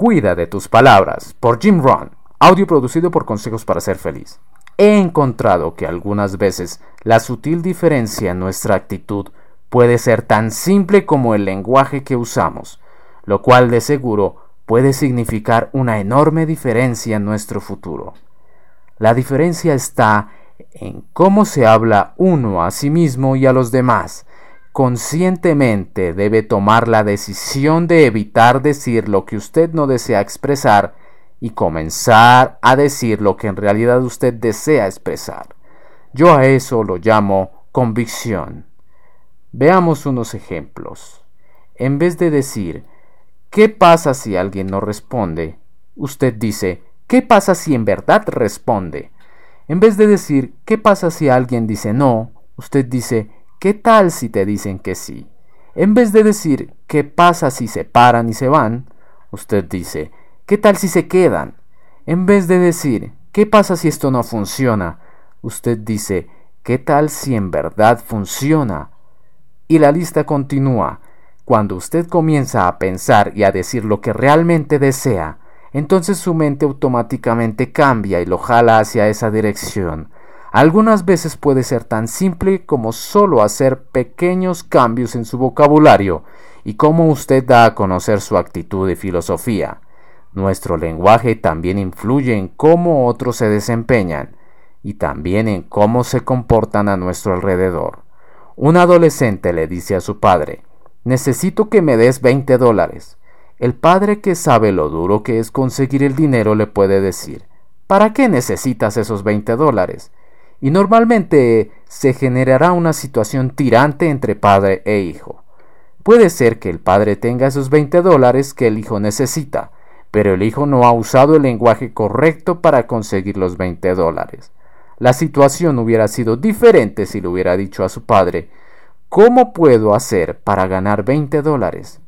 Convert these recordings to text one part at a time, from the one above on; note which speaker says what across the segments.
Speaker 1: Cuida de tus palabras por Jim Rohn, audio producido por Consejos para Ser Feliz. He encontrado que algunas veces la sutil diferencia en nuestra actitud puede ser tan simple como el lenguaje que usamos, lo cual de seguro puede significar una enorme diferencia en nuestro futuro. La diferencia está en cómo se habla uno a sí mismo y a los demás, conscientemente debe tomar la decisión de evitar decir lo que usted no desea expresar y comenzar a decir lo que en realidad usted desea expresar. Yo a eso lo llamo convicción. Veamos unos ejemplos. En vez de decir, ¿qué pasa si alguien no responde? Usted dice, ¿qué pasa si en verdad responde? En vez de decir, ¿qué pasa si alguien dice no? Usted dice, ¿Qué tal si te dicen que sí? En vez de decir ¿qué pasa si se paran y se van? Usted dice ¿qué tal si se quedan? En vez de decir ¿qué pasa si esto no funciona? Usted dice ¿qué tal si en verdad funciona? Y la lista continúa. Cuando usted comienza a pensar y a decir lo que realmente desea, entonces su mente automáticamente cambia y lo jala hacia esa dirección. Algunas veces puede ser tan simple como solo hacer pequeños cambios en su vocabulario y cómo usted da a conocer su actitud y filosofía. Nuestro lenguaje también influye en cómo otros se desempeñan y también en cómo se comportan a nuestro alrededor. Un adolescente le dice a su padre, necesito que me des 20 dólares. El padre que sabe lo duro que es conseguir el dinero le puede decir, ¿para qué necesitas esos 20 dólares? Y normalmente se generará una situación tirante entre padre e hijo. Puede ser que el padre tenga esos 20 dólares que el hijo necesita, pero el hijo no ha usado el lenguaje correcto para conseguir los 20 dólares. La situación hubiera sido diferente si le hubiera dicho a su padre, ¿cómo puedo hacer para ganar 20 dólares?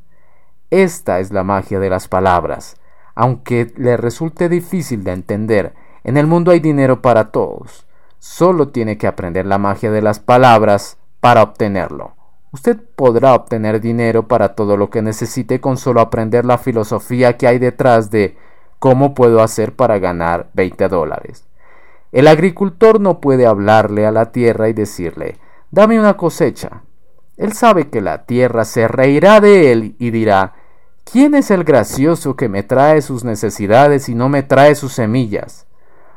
Speaker 1: Esta es la magia de las palabras. Aunque le resulte difícil de entender, en el mundo hay dinero para todos. Solo tiene que aprender la magia de las palabras para obtenerlo. Usted podrá obtener dinero para todo lo que necesite con solo aprender la filosofía que hay detrás de cómo puedo hacer para ganar 20 dólares. El agricultor no puede hablarle a la tierra y decirle, dame una cosecha. Él sabe que la tierra se reirá de él y dirá, ¿quién es el gracioso que me trae sus necesidades y no me trae sus semillas?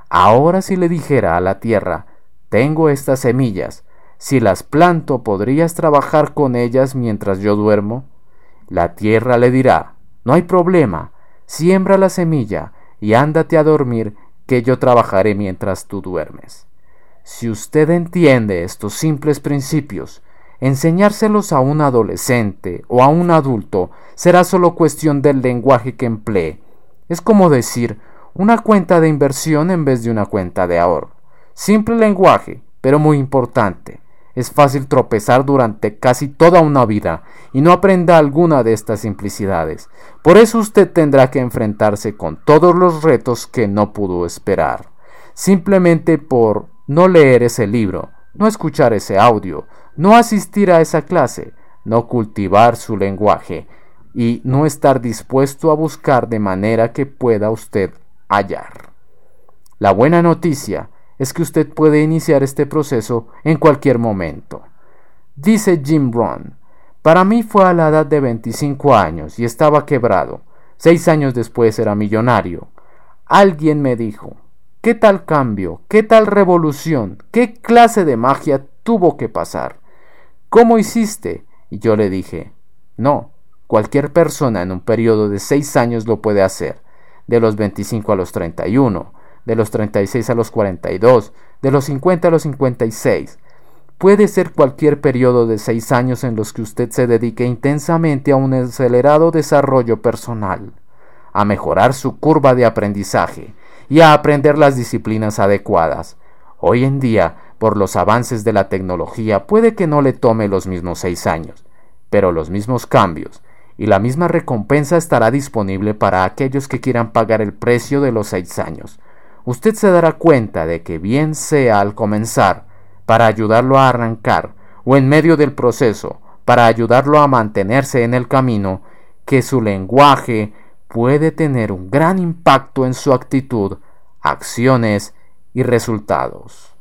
Speaker 1: Ahora si le dijera a la tierra, tengo estas semillas, si las planto podrías trabajar con ellas mientras yo duermo, la tierra le dirá, no hay problema, siembra la semilla y ándate a dormir, que yo trabajaré mientras tú duermes. Si usted entiende estos simples principios, enseñárselos a un adolescente o a un adulto será solo cuestión del lenguaje que emplee. Es como decir, una cuenta de inversión en vez de una cuenta de ahorro. Simple lenguaje, pero muy importante. Es fácil tropezar durante casi toda una vida y no aprenda alguna de estas simplicidades. Por eso usted tendrá que enfrentarse con todos los retos que no pudo esperar. Simplemente por no leer ese libro, no escuchar ese audio, no asistir a esa clase, no cultivar su lenguaje y no estar dispuesto a buscar de manera que pueda usted hallar. La buena noticia es que usted puede iniciar este proceso en cualquier momento. Dice Jim Brown, para mí fue a la edad de 25 años y estaba quebrado. Seis años después era millonario. Alguien me dijo, ¿qué tal cambio? ¿Qué tal revolución? ¿Qué clase de magia tuvo que pasar? ¿Cómo hiciste? Y yo le dije, no, cualquier persona en un periodo de seis años lo puede hacer de los 25 a los 31, de los 36 a los 42, de los 50 a los 56. Puede ser cualquier periodo de seis años en los que usted se dedique intensamente a un acelerado desarrollo personal, a mejorar su curva de aprendizaje y a aprender las disciplinas adecuadas. Hoy en día, por los avances de la tecnología, puede que no le tome los mismos seis años, pero los mismos cambios, y la misma recompensa estará disponible para aquellos que quieran pagar el precio de los seis años. Usted se dará cuenta de que bien sea al comenzar, para ayudarlo a arrancar, o en medio del proceso, para ayudarlo a mantenerse en el camino, que su lenguaje puede tener un gran impacto en su actitud, acciones y resultados.